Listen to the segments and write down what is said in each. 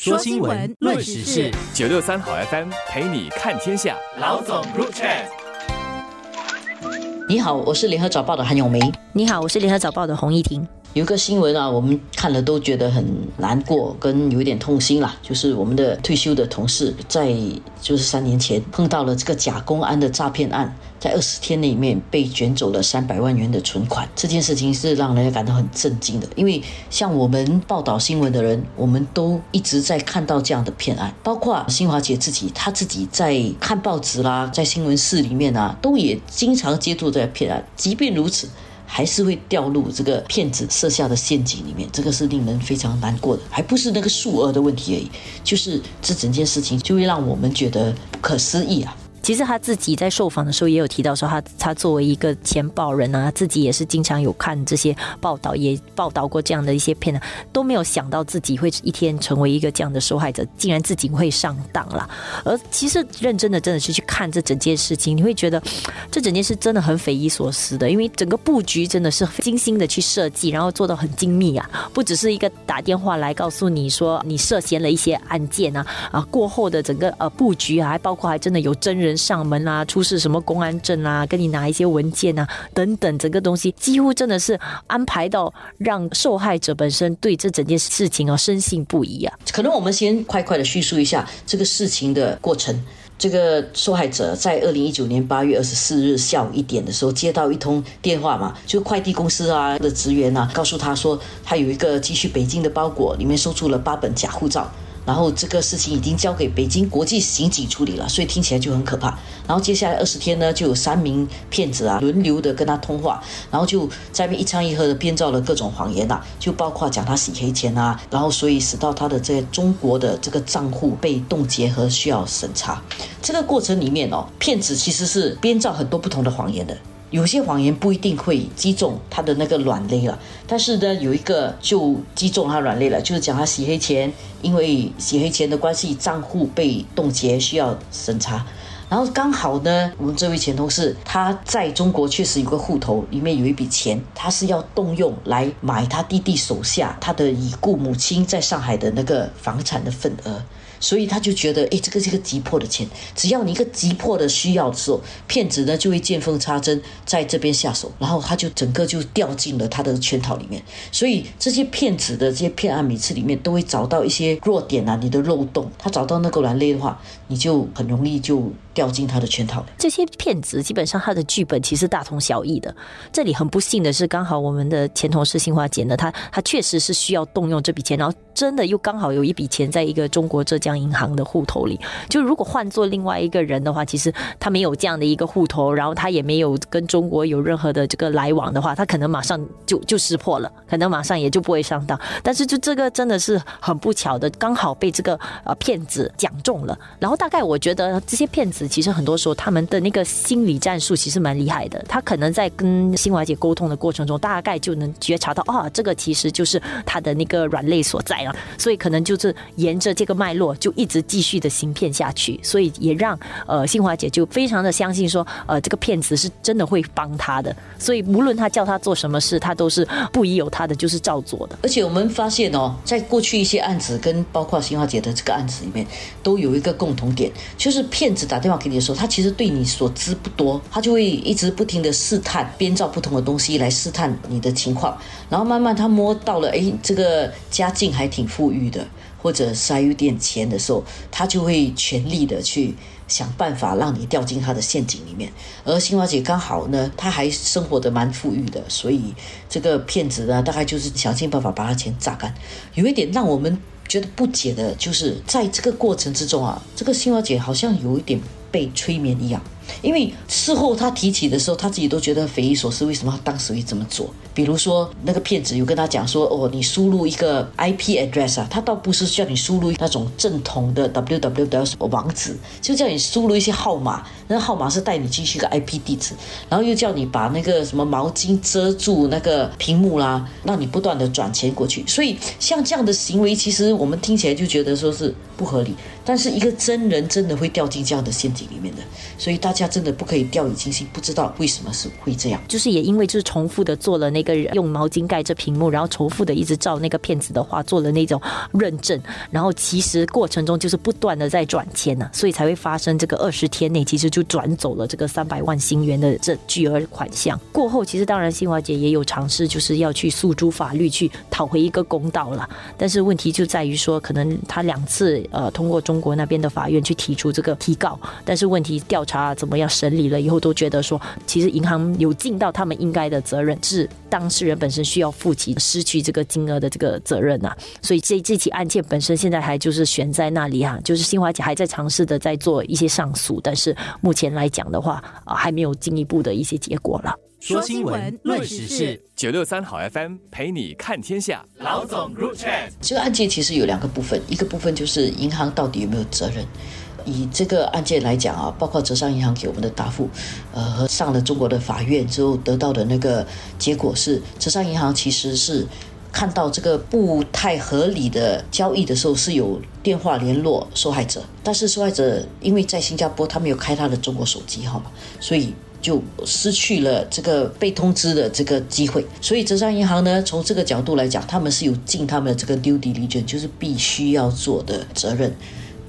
说新闻，论时事，九六三好 FM 陪你看天下。老总入场。你好，我是联合早报的韩永梅。你好，我是联合早报的洪一婷。有一个新闻啊，我们看了都觉得很难过，跟有一点痛心啦。就是我们的退休的同事，在就是三年前碰到了这个假公安的诈骗案，在二十天里面被卷走了三百万元的存款。这件事情是让人家感到很震惊的，因为像我们报道新闻的人，我们都一直在看到这样的骗案，包括新华姐自己，她自己在看报纸啦，在新闻室里面啊，都也经常接触这骗案。即便如此。还是会掉入这个骗子设下的陷阱里面，这个是令人非常难过的，还不是那个数额的问题而已，就是这整件事情就会让我们觉得不可思议啊。其实他自己在受访的时候也有提到说，他他作为一个前报人啊，自己也是经常有看这些报道，也报道过这样的一些片呢，都没有想到自己会一天成为一个这样的受害者，竟然自己会上当了。而其实认真的真的是去看这整件事情，你会觉得这整件事真的很匪夷所思的，因为整个布局真的是精心的去设计，然后做到很精密啊，不只是一个打电话来告诉你说你涉嫌了一些案件啊啊，过后的整个呃布局啊，还包括还真的有真人。上门啊，出示什么公安证啊，跟你拿一些文件啊，等等，整个东西几乎真的是安排到让受害者本身对这整件事情啊深信不疑啊。可能我们先快快的叙述一下这个事情的过程。这个受害者在二零一九年八月二十四日下午一点的时候接到一通电话嘛，就快递公司啊的职员啊告诉他说，他有一个寄去北京的包裹，里面收出了八本假护照。然后这个事情已经交给北京国际刑警处理了，所以听起来就很可怕。然后接下来二十天呢，就有三名骗子啊轮流的跟他通话，然后就在那边一唱一和的编造了各种谎言呐，就包括讲他洗黑钱啊，然后所以使到他的这中国的这个账户被冻结和需要审查。这个过程里面哦，骗子其实是编造很多不同的谎言的。有些谎言不一定会击中他的那个软肋了，但是呢，有一个就击中他软肋了，就是讲他洗黑钱，因为洗黑钱的关系，账户被冻结，需要审查。然后刚好呢，我们这位前同事他在中国确实有个户头，里面有一笔钱，他是要动用来买他弟弟手下他的已故母亲在上海的那个房产的份额。所以他就觉得，哎，这个是一个急迫的钱，只要你一个急迫的需要的时候，骗子呢就会见缝插针，在这边下手，然后他就整个就掉进了他的圈套里面。所以这些骗子的这些骗案，每次里面都会找到一些弱点啊，你的漏洞，他找到那个软肋的话，你就很容易就。掉进他的圈套。这些骗子基本上他的剧本其实大同小异的。这里很不幸的是，刚好我们的前同事新华姐呢，她她确实是需要动用这笔钱，然后真的又刚好有一笔钱在一个中国浙江银行的户头里。就如果换做另外一个人的话，其实他没有这样的一个户头，然后他也没有跟中国有任何的这个来往的话，他可能马上就就识破了，可能马上也就不会上当。但是就这个真的是很不巧的，刚好被这个呃骗子讲中了。然后大概我觉得这些骗子。其实很多时候，他们的那个心理战术其实蛮厉害的。他可能在跟新华姐沟通的过程中，大概就能觉察到，啊，这个其实就是他的那个软肋所在了。所以可能就是沿着这个脉络，就一直继续的行骗下去。所以也让呃新华姐就非常的相信说，呃，这个骗子是真的会帮他的。所以无论他叫他做什么事，他都是不疑有他的，就是照做的。而且我们发现哦，在过去一些案子跟包括新华姐的这个案子里面，都有一个共同点，就是骗子打电话。给你的时候，他其实对你所知不多，他就会一直不停的试探，编造不同的东西来试探你的情况，然后慢慢他摸到了，哎，这个家境还挺富裕的，或者是还有点钱的时候，他就会全力的去想办法让你掉进他的陷阱里面。而新华姐刚好呢，她还生活的蛮富裕的，所以这个骗子呢，大概就是想尽办法把他钱榨干。有一点让我们觉得不解的就是，在这个过程之中啊，这个新华姐好像有一点。被催眠一样。因为事后他提起的时候，他自己都觉得匪夷所思，为什么他当时会这么做？比如说那个骗子有跟他讲说，哦，你输入一个 IP address 啊，他倒不是叫你输入那种正统的 www 什么网址，就叫你输入一些号码，那号码是带你进去一个 IP 地址，然后又叫你把那个什么毛巾遮住那个屏幕啦，让你不断的转钱过去。所以像这样的行为，其实我们听起来就觉得说是不合理，但是一个真人真的会掉进这样的陷阱里面的，所以大。家真的不可以掉以轻心，不知道为什么是会这样。就是也因为就是重复的做了那个用毛巾盖着屏幕，然后重复的一直照那个骗子的话做了那种认证，然后其实过程中就是不断的在转钱呢，所以才会发生这个二十天内其实就转走了这个三百万新元的这巨额款项。过后其实当然新华姐也有尝试，就是要去诉诸法律去讨回一个公道了，但是问题就在于说，可能他两次呃通过中中国那边的法院去提出这个提告，但是问题调查怎么样审理了以后，都觉得说其实银行有尽到他们应该的责任，是当事人本身需要负起失去这个金额的这个责任呐。所以这这起案件本身现在还就是悬在那里哈，就是新华姐还在尝试的在做一些上诉，但是目前来讲的话啊，还没有进一步的一些结果了。说新闻，论时事，九六三好 FM 陪你看天下。老总 Group Chat。这个案件其实有两个部分，一个部分就是银行到底有没有责任。以这个案件来讲啊，包括浙商银行给我们的答复，呃，和上了中国的法院之后得到的那个结果是，浙商银行其实是看到这个不太合理的交易的时候是有电话联络受害者，但是受害者因为在新加坡他没有开他的中国手机号码，所以就失去了这个被通知的这个机会。所以浙商银行呢，从这个角度来讲，他们是有尽他们的这个 due diligence，就是必须要做的责任。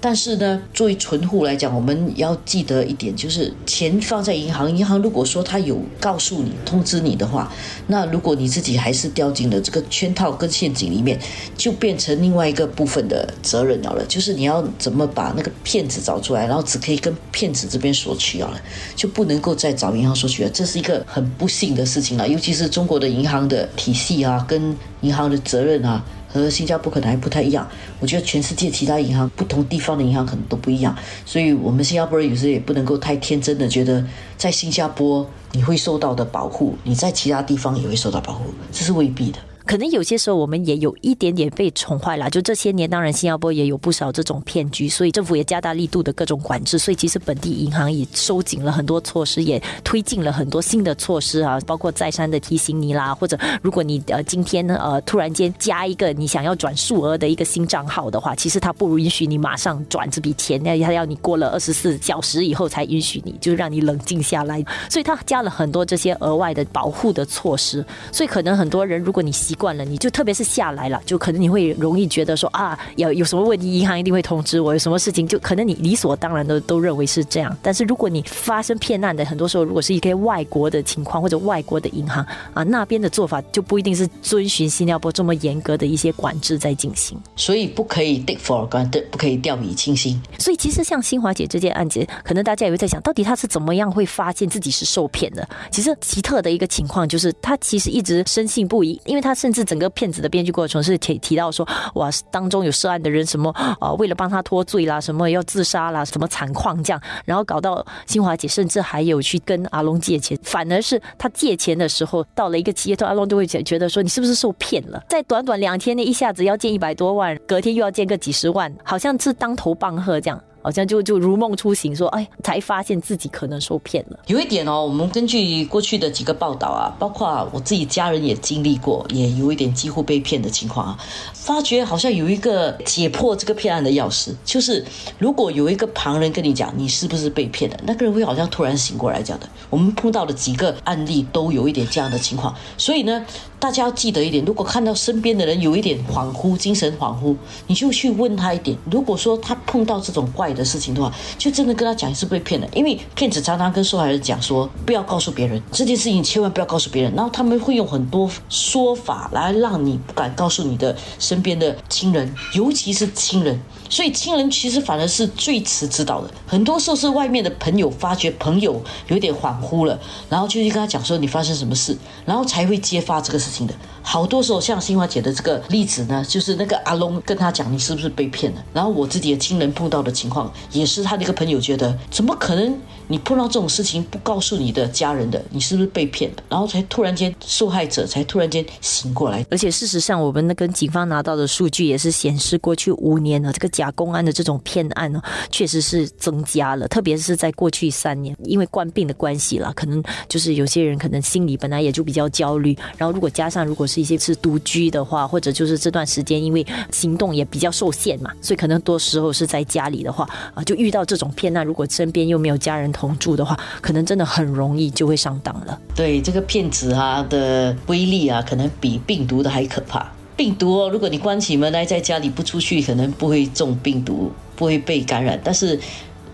但是呢，作为存户来讲，我们要记得一点，就是钱放在银行，银行如果说他有告诉你、通知你的话，那如果你自己还是掉进了这个圈套跟陷阱里面，就变成另外一个部分的责任了了。就是你要怎么把那个骗子找出来，然后只可以跟骗子这边索取了，就不能够再找银行索取了。这是一个很不幸的事情了，尤其是中国的银行的体系啊，跟银行的责任啊。和新加坡可能还不太一样，我觉得全世界其他银行、不同地方的银行可能都不一样，所以我们新加坡人有时也不能够太天真的觉得，在新加坡你会受到的保护，你在其他地方也会受到保护，这是未必的。可能有些时候我们也有一点点被宠坏了，就这些年，当然新加坡也有不少这种骗局，所以政府也加大力度的各种管制，所以其实本地银行也收紧了很多措施，也推进了很多新的措施啊，包括再三的提醒你啦，或者如果你呃今天呢呃突然间加一个你想要转数额的一个新账号的话，其实他不允许你马上转这笔钱，那它要你过了二十四小时以后才允许你，就是让你冷静下来，所以他加了很多这些额外的保护的措施，所以可能很多人如果你习惯了，你就特别是下来了，就可能你会容易觉得说啊，有有什么问题，银行一定会通知我。有什么事情，就可能你理所当然的都认为是这样。但是如果你发生骗案的，很多时候如果是一个外国的情况或者外国的银行啊，那边的做法就不一定是遵循新加坡这么严格的一些管制在进行。所以不可以 take for granted，不可以掉以轻心。所以其实像新华姐这件案件，可能大家也会在想到底她是怎么样会发现自己是受骗的？其实奇特的一个情况就是，她其实一直深信不疑，因为她是甚至整个。骗子的编剧过程是提提到说，哇，当中有涉案的人什么啊，为了帮他脱罪啦，什么要自杀啦，什么惨况这样，然后搞到新华姐甚至还有去跟阿龙借钱，反而是他借钱的时候到了一个阶段，阿龙就会觉觉得说你是不是受骗了？在短短两天内一下子要借一百多万，隔天又要借个几十万，好像是当头棒喝这样。好像就就如梦初醒，说哎，才发现自己可能受骗了。有一点哦，我们根据过去的几个报道啊，包括我自己家人也经历过，也有一点几乎被骗的情况啊，发觉好像有一个解破这个骗案的钥匙，就是如果有一个旁人跟你讲你是不是被骗的，那个人会好像突然醒过来讲的。我们碰到的几个案例都有一点这样的情况，所以呢，大家要记得一点，如果看到身边的人有一点恍惚、精神恍惚，你就去问他一点。如果说他碰到这种怪，的事情的话，就真的跟他讲是被骗的，因为骗子常常跟受害人讲说，不要告诉别人这件事情，千万不要告诉别人。然后他们会用很多说法来让你不敢告诉你的身边的亲人，尤其是亲人。所以亲人其实反而是最迟知道的，很多时候是外面的朋友发觉朋友有点恍惚了，然后就去跟他讲说你发生什么事，然后才会揭发这个事情的。好多时候像新华姐的这个例子呢，就是那个阿龙跟他讲你是不是被骗了，然后我自己的亲人碰到的情况，也是他的一个朋友觉得怎么可能你碰到这种事情不告诉你的家人的，你是不是被骗了？然后才突然间受害者才突然间醒过来。而且事实上，我们那跟警方拿到的数据也是显示，过去五年呢，这个。假公安的这种骗案呢，确实是增加了，特别是在过去三年，因为冠病的关系了，可能就是有些人可能心里本来也就比较焦虑，然后如果加上如果是一些是独居的话，或者就是这段时间因为行动也比较受限嘛，所以可能多时候是在家里的话啊，就遇到这种骗案，如果身边又没有家人同住的话，可能真的很容易就会上当了。对这个骗子啊的威力啊，可能比病毒的还可怕。病毒哦，如果你关起门来在家里不出去，可能不会中病毒，不会被感染。但是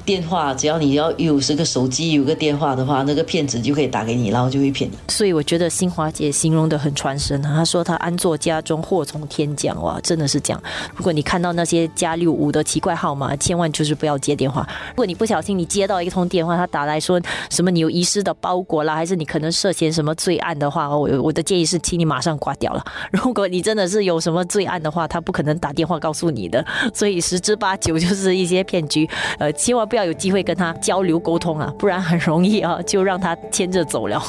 电话，只要你要有这个手机有个电话的话，那个骗子就可以打给你，然后就会骗你。所以我觉得新华姐形容的很传神啊，她说她安坐家中，祸从天降，哇，真的是这样。如果你看到那些加六五的奇怪号码，千万就是不要接电话。如果你不小心你接到一通电话，他打来说什么你有遗失的包裹啦，还是你可能涉嫌什么罪案的话，我我的建议是，请你马上挂掉了。如果你真的是有什么罪案的话，他不可能打电话告诉你的，所以十之八九就是一些骗局。呃，千万不要有机会跟他交流沟通啊，不然很容易啊就让他牵着走了。